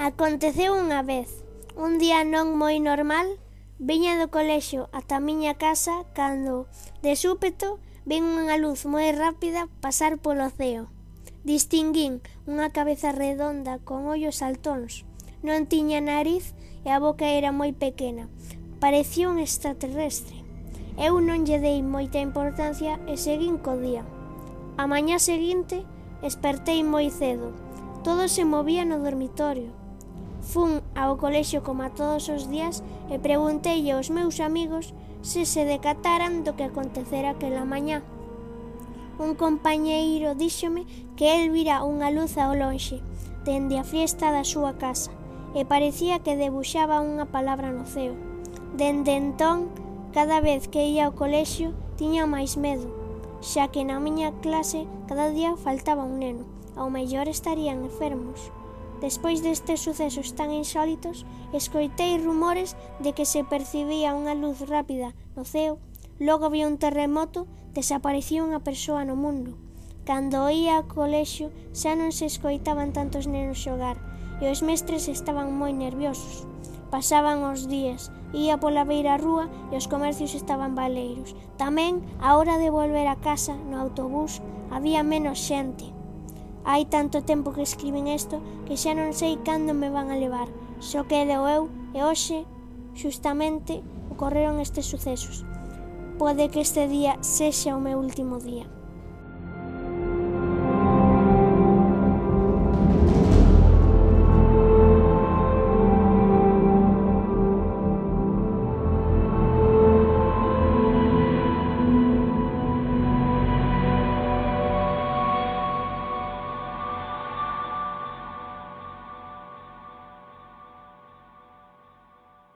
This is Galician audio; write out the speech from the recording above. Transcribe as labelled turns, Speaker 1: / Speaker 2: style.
Speaker 1: Aconteceu unha vez. Un día non moi normal, viña do colexio ata a miña casa cando, de súpeto, vin unha luz moi rápida pasar polo ceo. Distinguín unha cabeza redonda con ollos saltóns. Non tiña nariz e a boca era moi pequena. Parecía un extraterrestre. Eu non lle dei moita importancia e seguín co día. A mañá seguinte, espertei moi cedo. Todo se movía no dormitorio. Fun ao colexio como todos os días e preguntei aos meus amigos se se decataran do que acontecera aquela mañá. Un compañeiro díxome que el vira unha luz ao lonxe, dende a fiesta da súa casa, e parecía que debuxaba unha palabra no ceo. Dende entón, cada vez que ia ao colexio, tiña máis medo, xa que na miña clase cada día faltaba un neno, ao mellor estarían enfermos. Despois destes sucesos tan insólitos, escoitei rumores de que se percibía unha luz rápida no ceo, logo vi un terremoto, desaparecía unha persoa no mundo. Cando ia ao colexio xa non se escoitaban tantos nenos xogar e os mestres estaban moi nerviosos. Pasaban os días, ia pola beira rúa e os comercios estaban baleiros. Tamén, a hora de volver a casa no autobús, había menos xente. Hai tanto tempo que escriben isto que xa non sei cando me van a levar. Só quedo eu e hoxe, xustamente, ocorreron estes sucesos. Pode que este día sexa o meu último día.